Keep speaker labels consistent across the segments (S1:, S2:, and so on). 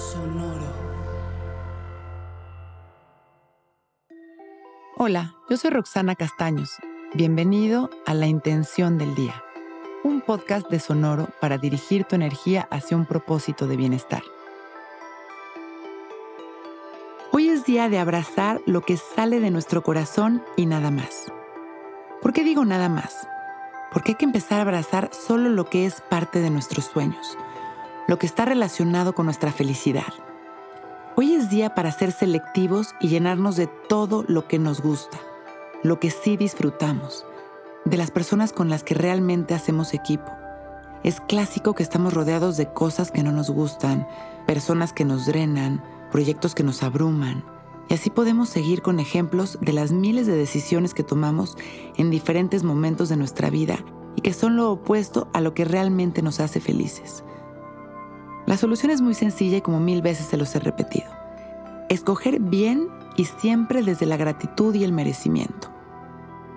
S1: Sonoro.
S2: Hola, yo soy Roxana Castaños. Bienvenido a La Intención del Día, un podcast de Sonoro para dirigir tu energía hacia un propósito de bienestar. Hoy es día de abrazar lo que sale de nuestro corazón y nada más. ¿Por qué digo nada más? Porque hay que empezar a abrazar solo lo que es parte de nuestros sueños lo que está relacionado con nuestra felicidad. Hoy es día para ser selectivos y llenarnos de todo lo que nos gusta, lo que sí disfrutamos, de las personas con las que realmente hacemos equipo. Es clásico que estamos rodeados de cosas que no nos gustan, personas que nos drenan, proyectos que nos abruman. Y así podemos seguir con ejemplos de las miles de decisiones que tomamos en diferentes momentos de nuestra vida y que son lo opuesto a lo que realmente nos hace felices. La solución es muy sencilla y como mil veces se los he repetido. Escoger bien y siempre desde la gratitud y el merecimiento.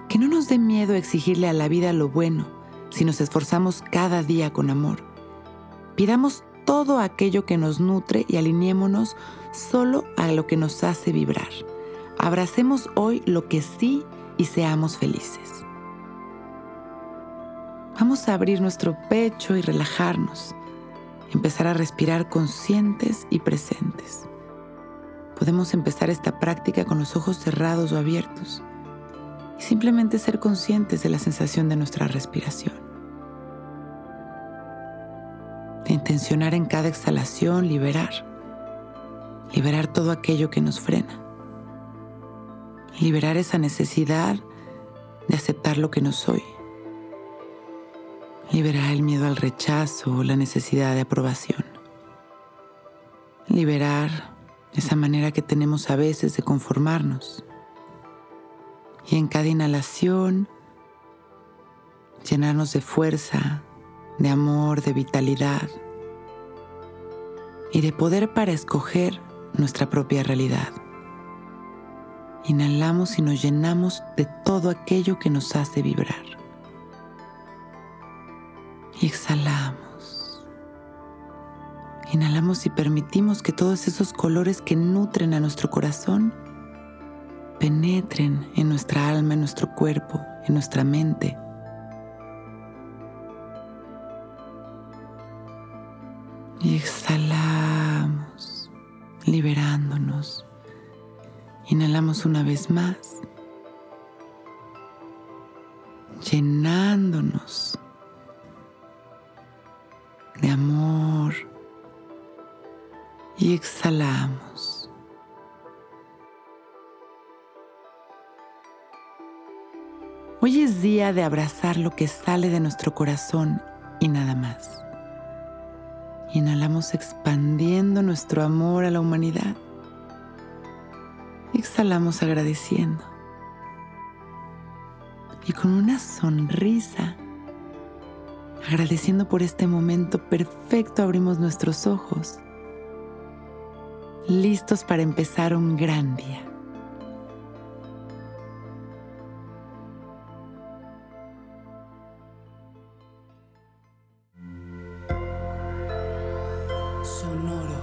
S2: Que no nos dé miedo exigirle a la vida lo bueno si nos esforzamos cada día con amor. Pidamos todo aquello que nos nutre y alineémonos solo a lo que nos hace vibrar. Abracemos hoy lo que sí y seamos felices. Vamos a abrir nuestro pecho y relajarnos empezar a respirar conscientes y presentes. Podemos empezar esta práctica con los ojos cerrados o abiertos y simplemente ser conscientes de la sensación de nuestra respiración. De intencionar en cada exhalación liberar, liberar todo aquello que nos frena, liberar esa necesidad de aceptar lo que no soy Liberar el miedo al rechazo o la necesidad de aprobación. Liberar esa manera que tenemos a veces de conformarnos. Y en cada inhalación, llenarnos de fuerza, de amor, de vitalidad y de poder para escoger nuestra propia realidad. Inhalamos y nos llenamos de todo aquello que nos hace vibrar y exhalamos. Inhalamos y permitimos que todos esos colores que nutren a nuestro corazón penetren en nuestra alma, en nuestro cuerpo, en nuestra mente. Y exhalamos, liberándonos. Inhalamos una vez más, llenándonos y exhalamos. Hoy es día de abrazar lo que sale de nuestro corazón y nada más. Inhalamos expandiendo nuestro amor a la humanidad. Exhalamos agradeciendo. Y con una sonrisa Agradeciendo por este momento perfecto abrimos nuestros ojos, listos para empezar un gran día.
S1: Sonoro.